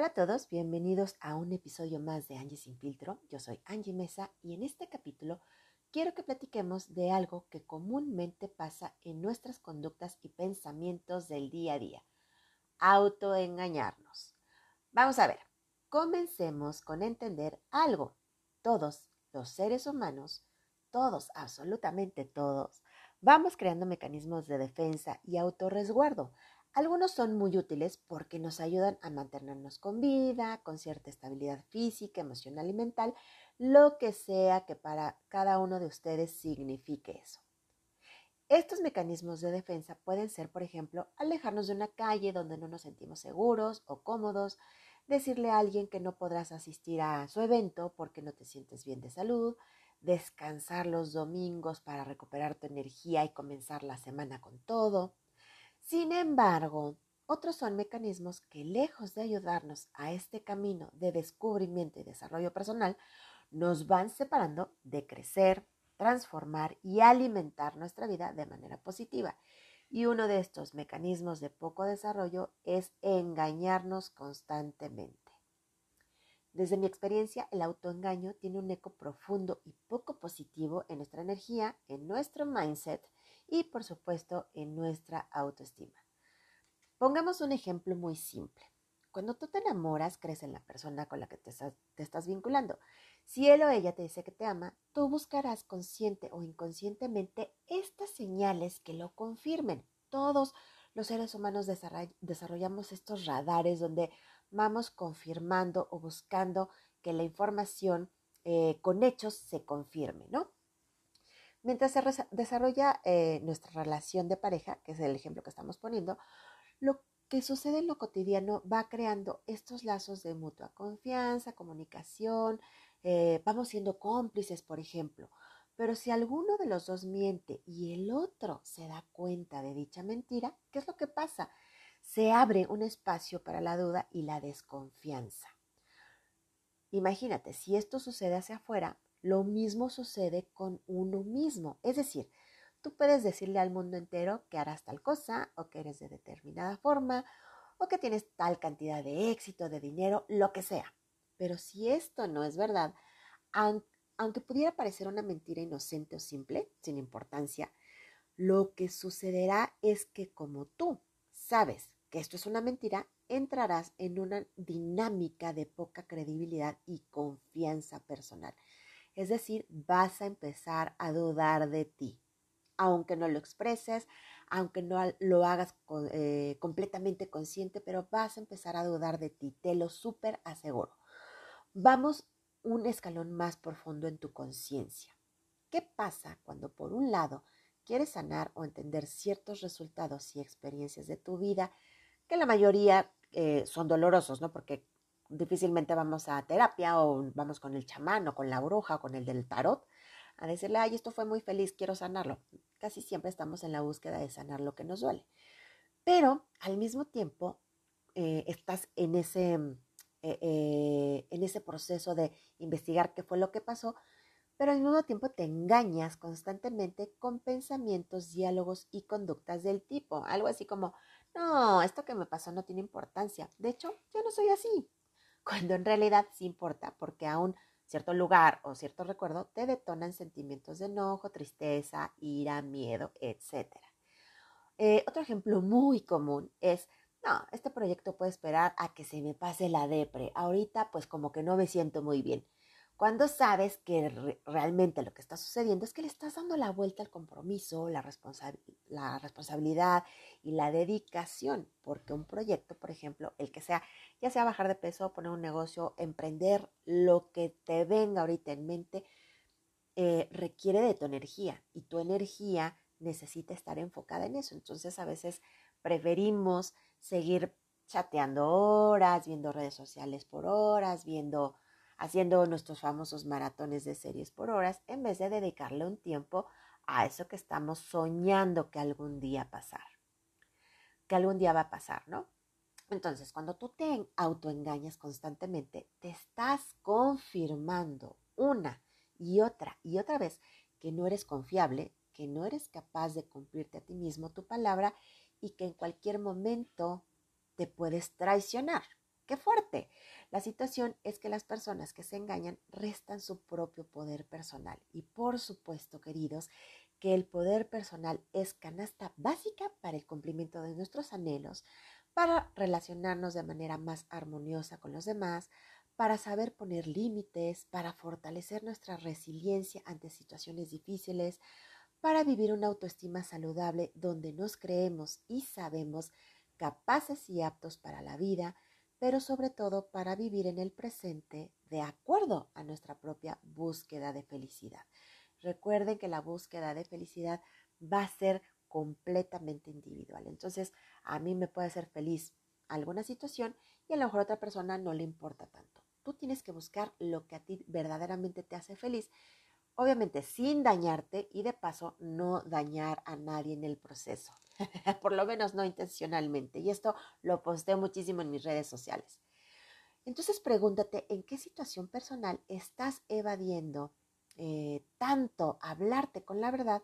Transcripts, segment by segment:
Hola a todos, bienvenidos a un episodio más de Angie Sin Filtro. Yo soy Angie Mesa y en este capítulo quiero que platiquemos de algo que comúnmente pasa en nuestras conductas y pensamientos del día a día. Autoengañarnos. Vamos a ver, comencemos con entender algo. Todos los seres humanos, todos, absolutamente todos, vamos creando mecanismos de defensa y autorresguardo algunos son muy útiles porque nos ayudan a mantenernos con vida, con cierta estabilidad física, emocional y mental, lo que sea que para cada uno de ustedes signifique eso. Estos mecanismos de defensa pueden ser, por ejemplo, alejarnos de una calle donde no nos sentimos seguros o cómodos, decirle a alguien que no podrás asistir a su evento porque no te sientes bien de salud, descansar los domingos para recuperar tu energía y comenzar la semana con todo, sin embargo, otros son mecanismos que lejos de ayudarnos a este camino de descubrimiento y desarrollo personal, nos van separando de crecer, transformar y alimentar nuestra vida de manera positiva. Y uno de estos mecanismos de poco desarrollo es engañarnos constantemente. Desde mi experiencia, el autoengaño tiene un eco profundo y poco positivo en nuestra energía, en nuestro mindset y por supuesto en nuestra autoestima. Pongamos un ejemplo muy simple. Cuando tú te enamoras, crees en la persona con la que te estás, vinculando. Si él o ella te dice que te ama, tú buscarás consciente o inconscientemente estas señales que lo confirmen. Todos los seres humanos desarrollamos estos radares donde vamos confirmando o buscando que la información eh, con hechos se confirme, ¿no? Mientras se desarrolla eh, nuestra relación de pareja, que es el ejemplo que estamos poniendo, lo que sucede en lo cotidiano va creando estos lazos de mutua confianza, comunicación, eh, vamos siendo cómplices, por ejemplo. Pero si alguno de los dos miente y el otro se da cuenta de dicha mentira, ¿qué es lo que pasa? Se abre un espacio para la duda y la desconfianza. Imagínate, si esto sucede hacia afuera, lo mismo sucede con uno mismo. Es decir, tú puedes decirle al mundo entero que harás tal cosa o que eres de determinada forma o que tienes tal cantidad de éxito, de dinero, lo que sea. Pero si esto no es verdad, aunque pudiera parecer una mentira inocente o simple, sin importancia, lo que sucederá es que como tú sabes que esto es una mentira, entrarás en una dinámica de poca credibilidad y confianza personal. Es decir, vas a empezar a dudar de ti, aunque no lo expreses, aunque no lo hagas eh, completamente consciente, pero vas a empezar a dudar de ti, te lo súper aseguro. Vamos un escalón más profundo en tu conciencia. ¿Qué pasa cuando por un lado quieres sanar o entender ciertos resultados y experiencias de tu vida, que la mayoría eh, son dolorosos, ¿no? Porque difícilmente vamos a terapia o vamos con el chamán o con la bruja o con el del tarot a decirle, ay, esto fue muy feliz, quiero sanarlo. Casi siempre estamos en la búsqueda de sanar lo que nos duele. Pero al mismo tiempo eh, estás en ese, eh, eh, en ese proceso de investigar qué fue lo que pasó, pero al mismo tiempo te engañas constantemente con pensamientos, diálogos y conductas del tipo. Algo así como, no, esto que me pasó no tiene importancia. De hecho, yo no soy así cuando en realidad sí importa, porque aún cierto lugar o cierto recuerdo te detonan sentimientos de enojo, tristeza, ira, miedo, etc. Eh, otro ejemplo muy común es, no, este proyecto puede esperar a que se me pase la depre. Ahorita pues como que no me siento muy bien. Cuando sabes que realmente lo que está sucediendo es que le estás dando la vuelta al compromiso, la, la responsabilidad y la dedicación, porque un proyecto, por ejemplo, el que sea, ya sea bajar de peso, poner un negocio, emprender, lo que te venga ahorita en mente, eh, requiere de tu energía y tu energía necesita estar enfocada en eso. Entonces a veces preferimos seguir chateando horas, viendo redes sociales por horas, viendo haciendo nuestros famosos maratones de series por horas, en vez de dedicarle un tiempo a eso que estamos soñando que algún día pasar, que algún día va a pasar, ¿no? Entonces, cuando tú te autoengañas constantemente, te estás confirmando una y otra y otra vez que no eres confiable, que no eres capaz de cumplirte a ti mismo tu palabra y que en cualquier momento te puedes traicionar Qué fuerte. La situación es que las personas que se engañan restan su propio poder personal. Y por supuesto, queridos, que el poder personal es canasta básica para el cumplimiento de nuestros anhelos, para relacionarnos de manera más armoniosa con los demás, para saber poner límites, para fortalecer nuestra resiliencia ante situaciones difíciles, para vivir una autoestima saludable donde nos creemos y sabemos capaces y aptos para la vida, pero sobre todo para vivir en el presente de acuerdo a nuestra propia búsqueda de felicidad. Recuerden que la búsqueda de felicidad va a ser completamente individual. Entonces, a mí me puede hacer feliz alguna situación y a lo mejor a otra persona no le importa tanto. Tú tienes que buscar lo que a ti verdaderamente te hace feliz obviamente sin dañarte y de paso no dañar a nadie en el proceso, por lo menos no intencionalmente. Y esto lo posteo muchísimo en mis redes sociales. Entonces pregúntate en qué situación personal estás evadiendo eh, tanto hablarte con la verdad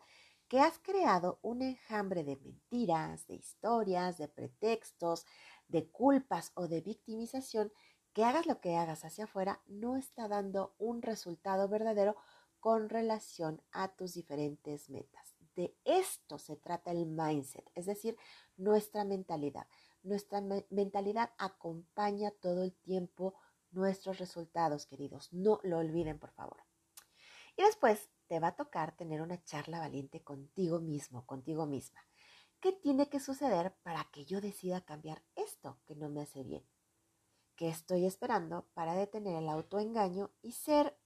que has creado un enjambre de mentiras, de historias, de pretextos, de culpas o de victimización que hagas lo que hagas hacia afuera no está dando un resultado verdadero con relación a tus diferentes metas. De esto se trata el mindset, es decir, nuestra mentalidad. Nuestra mentalidad acompaña todo el tiempo nuestros resultados, queridos. No lo olviden, por favor. Y después te va a tocar tener una charla valiente contigo mismo, contigo misma. ¿Qué tiene que suceder para que yo decida cambiar esto que no me hace bien? ¿Qué estoy esperando para detener el autoengaño y ser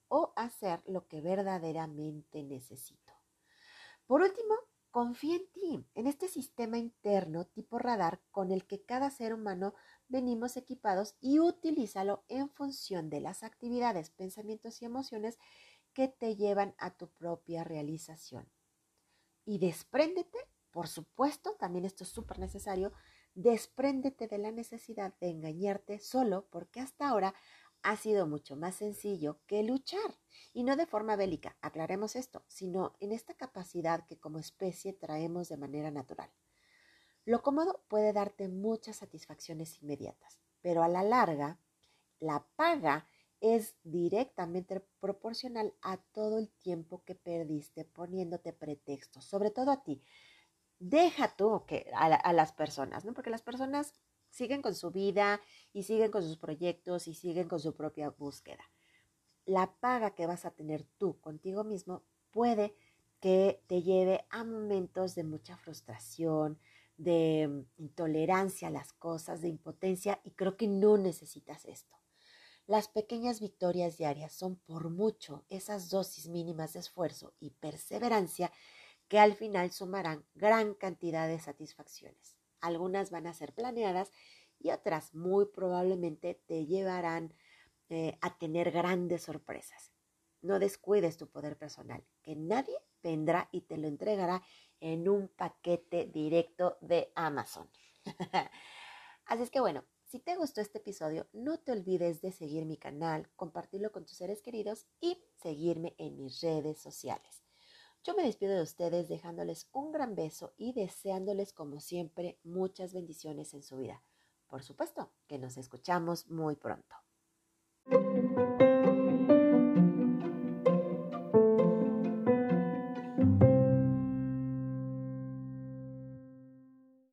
hacer lo que verdaderamente necesito. Por último, confía en ti, en este sistema interno tipo radar con el que cada ser humano venimos equipados y utilízalo en función de las actividades, pensamientos y emociones que te llevan a tu propia realización. Y despréndete, por supuesto, también esto es súper necesario, despréndete de la necesidad de engañarte solo porque hasta ahora ha sido mucho más sencillo que luchar. Y no de forma bélica, aclaremos esto, sino en esta capacidad que como especie traemos de manera natural. Lo cómodo puede darte muchas satisfacciones inmediatas, pero a la larga, la paga es directamente proporcional a todo el tiempo que perdiste poniéndote pretextos, sobre todo a ti. Deja tú que a, a las personas, ¿no? Porque las personas siguen con su vida y siguen con sus proyectos y siguen con su propia búsqueda. La paga que vas a tener tú contigo mismo puede que te lleve a momentos de mucha frustración, de mm, intolerancia a las cosas, de impotencia y creo que no necesitas esto. Las pequeñas victorias diarias son por mucho esas dosis mínimas de esfuerzo y perseverancia que al final sumarán gran cantidad de satisfacciones. Algunas van a ser planeadas y otras muy probablemente te llevarán eh, a tener grandes sorpresas. No descuides tu poder personal, que nadie vendrá y te lo entregará en un paquete directo de Amazon. Así es que bueno, si te gustó este episodio, no te olvides de seguir mi canal, compartirlo con tus seres queridos y seguirme en mis redes sociales. Yo me despido de ustedes dejándoles un gran beso y deseándoles como siempre muchas bendiciones en su vida. Por supuesto que nos escuchamos muy pronto.